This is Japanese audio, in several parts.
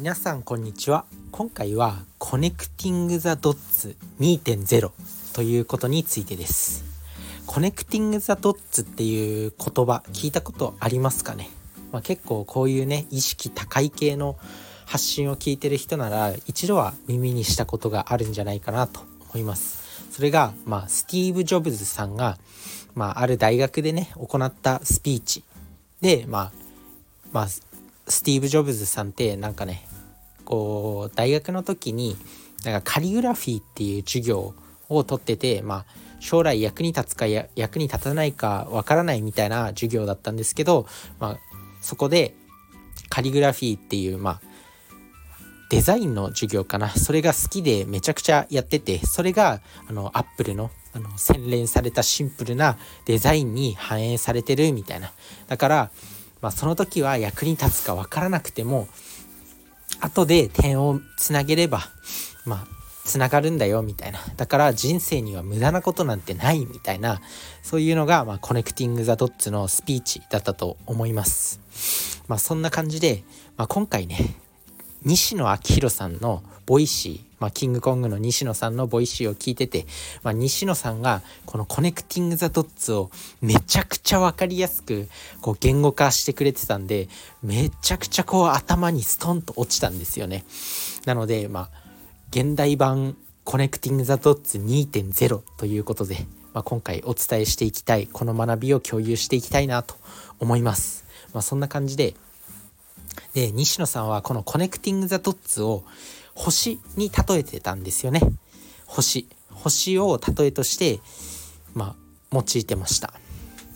皆さんこんにちは。今回は Connecting the Dots 2.0ということについてです。 Connecting the Dots っていう言葉聞いたことありますかね、まあ、結構こういうね意識高い系の発信を聞いてる人なら一度は耳にしたことがあるんじゃないかなと思います。それが、まあ、スティーブ・ジョブズさんが、まあ、ある大学でね行ったスピーチ。でまあまあスティーブ・ジョブズさんってなんかねこう大学の時になんかカリグラフィーっていう授業を取っててまあ将来役に立つか役に立たないかわからないみたいな授業だったんですけど、まあ、そこでカリグラフィーっていうまあデザインの授業かな。それが好きでめちゃくちゃやっててそれがあのアップルのあの洗練されたシンプルなデザインに反映されてるみたいな。だからまあ、その時は役に立つか分からなくても後で点をつなげればまあつながるんだよみたいな。だから人生には無駄なことなんてないみたいなそういうのが、まあ、 Connecting the Dots のスピーチだったと思います。まあそんな感じで、まあ、今回ね西野亮廣さんの Voicy、まあ、キングコングの西野さんの Voicy を聞いてて、まあ、西野さんがこの Connecting the Dots をめちゃくちゃ分かりやすくこう言語化してくれてたんでめちゃくちゃこう頭にストンと落ちたんですよね。なのでまあ現代版 Connecting the Dots 2.0ということで、まあ、今回お伝えしていきたいこの学びを共有していきたいなと思います。まあ、そんな感じでで西野さんはこの Connecting the Dots を星に例えてたんですよね。星。星を例えとしてまあ用いてました。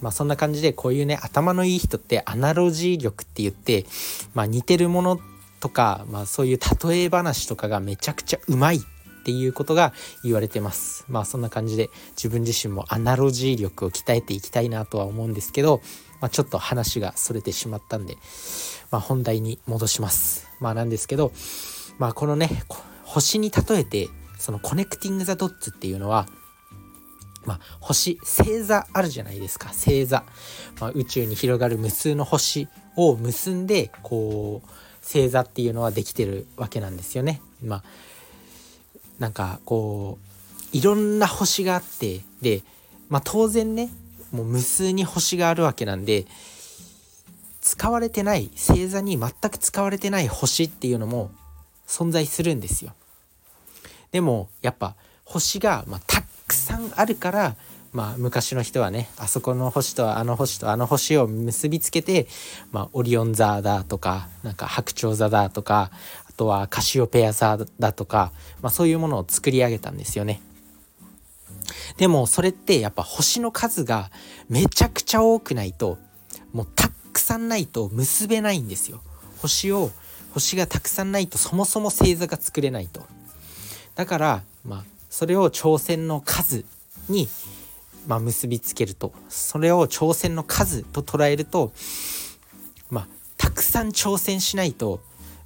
まあそんな感じでこういうね頭のいい人ってアナロジー力って言ってまあ似てるものとかまあそういう例え話とかがめちゃくちゃうまいっていうことが言われてます。まあそんな感じで自分自身もアナロジー力を鍛えていきたいなとは思うんですけど、まあ、ちょっと話がそれてしまったんで、まあ、本題に戻します。まあなんですけどまあこのね星に例えてそのコネクティング・ザ・ドッツっていうのはまあ、星星座あるじゃないですか星座、まあ、宇宙に広がる無数の星を結んでこう星座っていうのはできてるわけなんですよね。まあ、なんかこういろんな星があってで、まあ、当然ねもう無数に星があるわけなんで使われてない星座に全く使われてない星っていうのも存在するんですよ。でもやっぱ星が、まあ、たくさんあるから、まあ、昔の人はねあそこの星とあの星とあの星を結びつけて、まあ、オリオン座だとかなんか白鳥座だとかあとはカシオペア座だとか、まあ、そういうものを作り上げたんですよね。でもそれってやっぱ星の数がめちゃくちゃ多くないともうたくさんないと結べないんですよ。星を星がたくさんないとそもそも星座が作れないと。だからまあそれを挑戦の数に、まあ、結びつけるとそれを挑戦の数と捉えるとまあたくさん挑戦しないと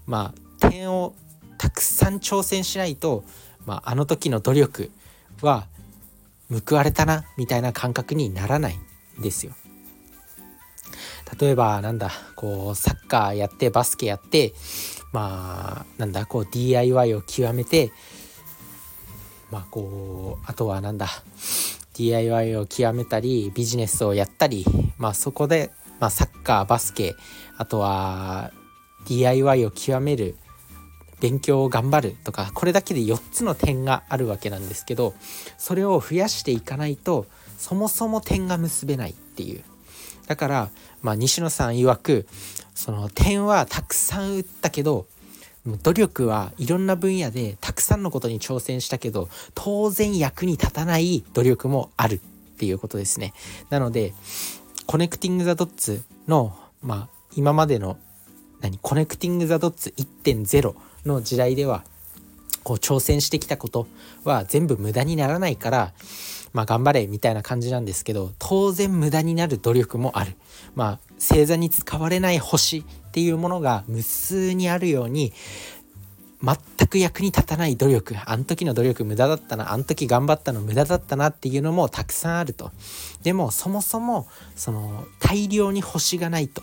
まあ点をたくさん挑戦しないと、まあ、あの時の努力は報われたなみたいな感覚にならないんですよ。例えばなんだこうサッカーやってバスケやってまあなんだこう DIY を極めてまあこうあとはなんだ DIY を極めたりビジネスをやったりまあそこで、まあ、サッカーバスケあとは DIY を極める勉強を頑張るとかこれだけで4つの点があるわけなんですけどそれを増やしていかないとそもそも点が結べないっていう。だから、まあ、西野さん曰くその点はたくさん打ったけど努力はいろんな分野でたくさんのことに挑戦したけど当然役に立たない努力もあるっていうことですね。なので Connecting the Dots の、まあ、今までの何 Connecting the Dots 1.0の時代ではこう挑戦してきたことは全部無駄にならないからまあ頑張れみたいな感じなんですけど当然無駄になる努力もある。まあ星座に使われない星っていうものが無数にあるように全く役に立たない努力あの時の努力無駄だったなあの時頑張ったの無駄だったなっていうのもたくさんあると。でもそもそもその大量に星がないと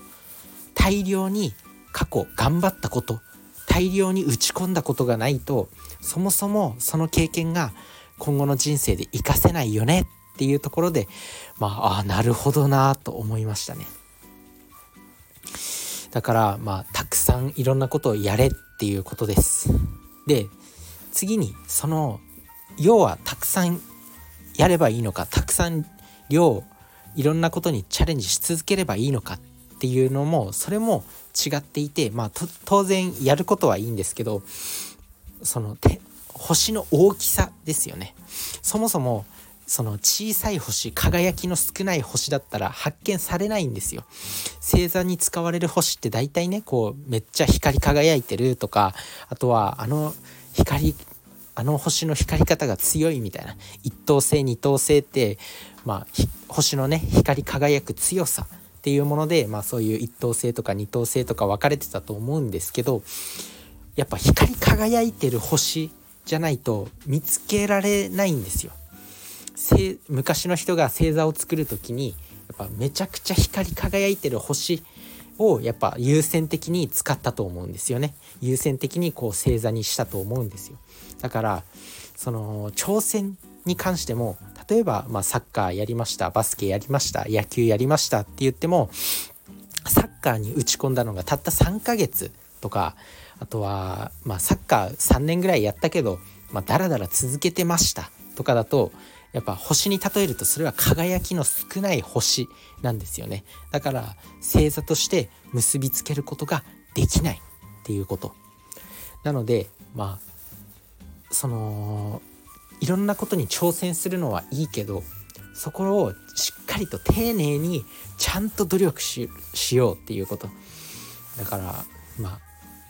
大量に過去頑張ったこと大量に打ち込んだことがないとそもそもその経験が今後の人生で活かせないよねっていうところでまああなるほどなと思いましたね。だからまあたくさんいろんなことをやれっていうことです。で次にその要はたくさんやればいいのかたくさん量いろんなことにチャレンジし続ければいいのかっていうのもそれも違っていてまあ当然やることはいいんですけどその星の大きさですよね。そもそもその小さい星輝きの少ない星だったら発見されないんですよ。星座に使われる星って大体ねこうめっちゃ光り輝いてるとかあとはあの光あの星の光り方が強いみたいな一等星二等星ってまあ星のね光り輝く強さっていうもので、まあ、そういう一等星とか二等星とか分かれてたと思うんですけどやっぱ光り輝いてる星じゃないと見つけられないんですよ。昔の人が星座を作る時にやっぱめちゃくちゃ光り輝いてる星をやっぱ優先的に使ったと思うんですよね優先的にこう星座にしたと思うんですよだからその挑戦に関しても例えば、まあ、サッカーやりましたバスケやりました野球やりましたって言ってもサッカーに打ち込んだのがたった3ヶ月とかあとは、まあ、サッカー3年ぐらいやったけど、まあ、だらだら続けてましたとかだとやっぱ星に例えるとそれは輝きの少ない星なんですよね。だから星座として結びつけることができないっていうこと。なのでまあそのいろんなことに挑戦するのはいいけどそこをしっかりと丁寧にちゃんと努力しようっていうこと。だからまあ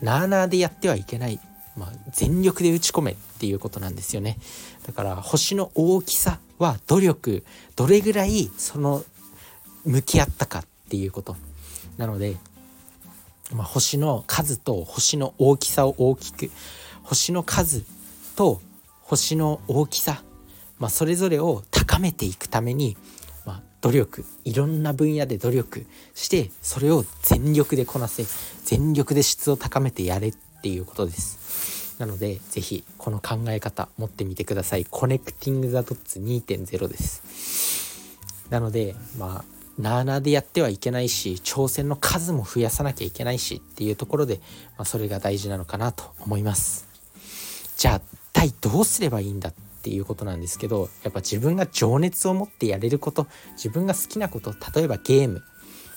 なあなあでやってはいけない。まあ、全力で打ち込めっていうことなんですよね。だから星の大きさは努力。どれぐらいその向き合ったかっていうこと。なので、まあ、星の数と星の大きさを大きく星の数と星の大きさ、まあ、それぞれを高めていくために、努力いろんな分野で努力してそれを全力でこなせ全力で質を高めてやれっていうことです。なので是非この考え方持ってみてください。コネクティング・ザ・ドッツ2.0です。なのでまあなあなあでやってはいけないし挑戦の数も増やさなきゃいけないしっていうところで、まあ、それが大事なのかなと思います。じゃあ一体どうすればいいんだっていうことなんですけどやっぱ自分が情熱を持ってやれること自分が好きなこと例えばゲーム、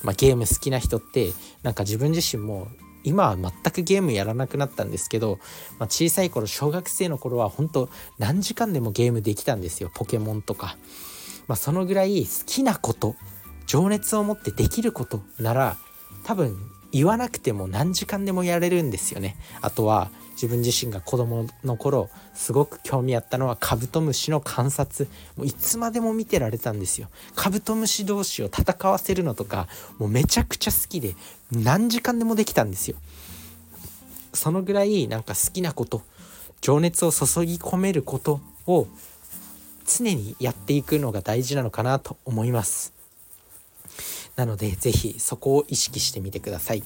まあ、ゲーム好きな人ってなんか自分自身も今は全くゲームやらなくなったんですけど、まあ、小さい頃小学生の頃は本当何時間でもゲームできたんですよ。ポケモンとか、まあ、そのぐらい好きなこと情熱を持ってできることなら多分言わなくても何時間でもやれるんですよね。あとは自分自身が子供の頃すごく興味あったのはカブトムシの観察。もういつまでも見てられたんですよ。カブトムシ同士を戦わせるのとかもうめちゃくちゃ好きで何時間でもできたんですよ。そのぐらいなんか好きなこと情熱を注ぎ込めることを常にやっていくのが大事なのかなと思います。なので是非そこを意識してみてください。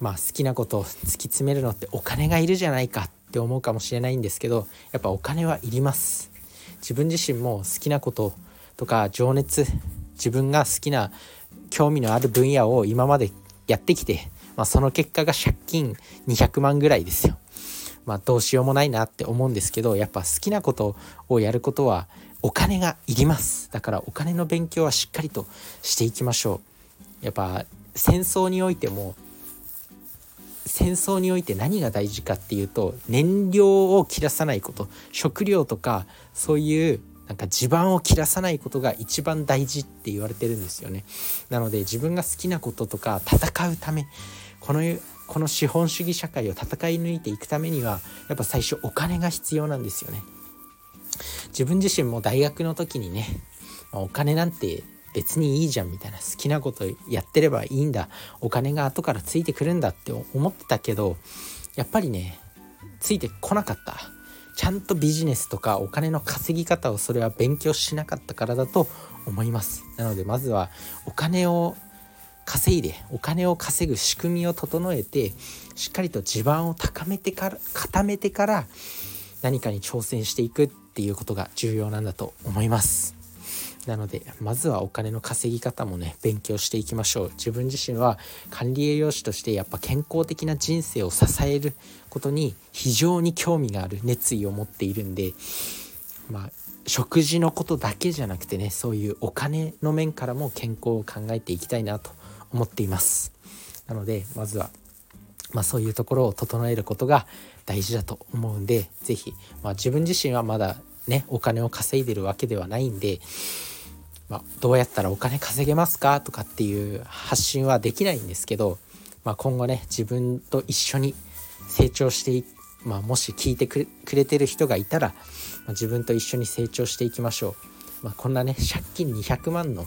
まあ好きなことを突き詰めるのってお金がいるじゃないかって思うかもしれないんですけどやっぱお金はいります。自分自身も好きなこととか情熱自分が好きな興味のある分野を今までやってきて、まあ、その結果が借金200万ぐらいですよ。まあどうしようもないなって思うんですけどやっぱ好きなことをやることはお金がいります。だからお金の勉強はしっかりとしていきましょう。やっぱ戦争においても戦争において何が大事かっていうと燃料を切らさないこと食料とかそういうなんか地盤を切らさないことが一番大事って言われてるんですよね。なので自分が好きなこととか戦うためこのこの資本主義社会を戦い抜いていくためにはやっぱ最初お金が必要なんですよね。自分自身も大学の時にねお金なんて別にいいじゃんみたいな好きなことやってればいいんだ。お金が後からついてくるんだって思ってたけどやっぱりねついてこなかった。ちゃんとビジネスとかお金の稼ぎ方をそれは勉強しなかったからだと思います。なのでまずはお金を稼いでお金を稼ぐ仕組みを整えてしっかりと地盤を高めてから固めてから何かに挑戦していくっていうことが重要なんだと思います。なのでまずはお金の稼ぎ方もね勉強していきましょう。自分自身は管理栄養士としてやっぱ健康的な人生を支えることに非常に興味がある熱意を持っているんでまあ食事のことだけじゃなくてねそういうお金の面からも健康を考えていきたいなと思っています。なのでまずはまあ、そういうところを整えることが大事だと思うんで是非、まあ、自分自身はまだねお金を稼いでるわけではないんで、まあ、どうやったらお金稼げますかとかっていう発信はできないんですけど、まあ、今後ね自分と一緒に成長していまあ、もし聞いてくれてる人がいたら、まあ、自分と一緒に成長していきましょう、まあ、こんなね借金200万の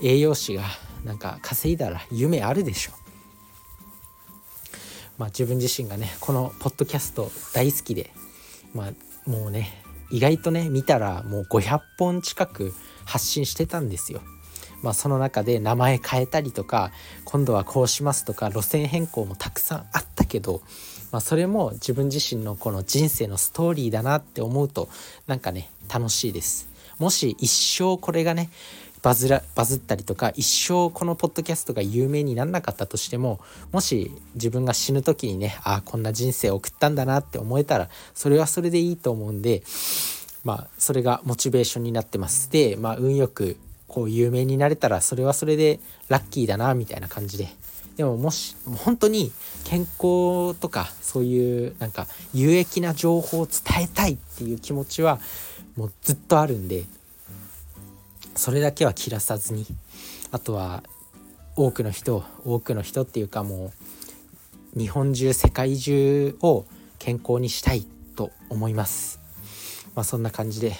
栄養士がなんか稼いだら夢あるでしょまあ、自分自身がねこのポッドキャスト大好きで、まあ、もうね意外とね見たらもう500本近く発信してたんですよ。まあ、その中で名前変えたりとか今度はこうしますとか路線変更もたくさんあったけど、まあ、それも自分自身のこの人生のストーリーだなって思うとなんかね楽しいです。もし一生これがねバズらバズったりとか一生このポッドキャストが有名になんなかったとしてももし自分が死ぬ時にねああこんな人生を送ったんだなって思えたらそれはそれでいいと思うんでまあそれがモチベーションになってます。でまあ運よくこう有名になれたらそれはそれでラッキーだなみたいな感じで。でももし本当に健康とかそういうなんか有益な情報を伝えたいっていう気持ちはもうずっとあるんでそれだけは切らさずに。あとは多くの人多くの人っていうかもう日本中世界中を健康にしたいと思います。まあ、そんな感じで、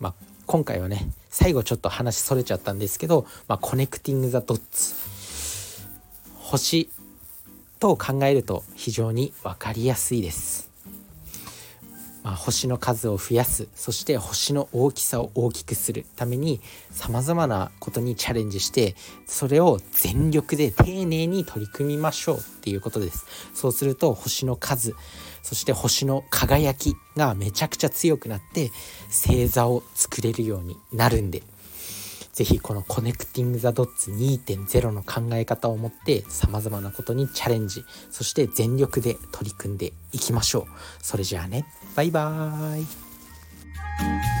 まあ、今回はね最後ちょっと話それちゃったんですけど、まあ、コネクティング・ザ・ドッツ星と考えると非常に分かりやすいです。まあ、星の数を増やす。そして星の大きさを大きくするためにさまざまなことにチャレンジしてそれを全力で丁寧に取り組みましょうっていうことです。そうすると星の数そして星の輝きがめちゃくちゃ強くなって星座を作れるようになるんで。ぜひこのコネクティング・ザ・ドッツ2.0の考え方を持って様々なことにチャレンジそして全力で取り組んでいきましょう。それじゃあね。バイバーイ。